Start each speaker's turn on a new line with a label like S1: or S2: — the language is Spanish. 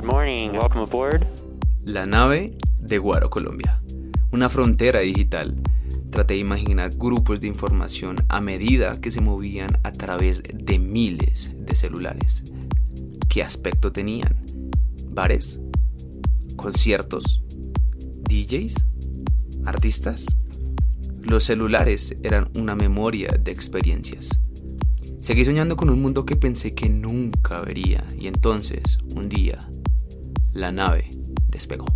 S1: Good morning. Welcome aboard.
S2: La nave de Guaro, Colombia. Una frontera digital. Traté de imaginar grupos de información a medida que se movían a través de miles de celulares. ¿Qué aspecto tenían? ¿Bares? ¿Conciertos? ¿DJs? ¿Artistas? Los celulares eran una memoria de experiencias. Seguí soñando con un mundo que pensé que nunca vería y entonces, un día, la nave despegó.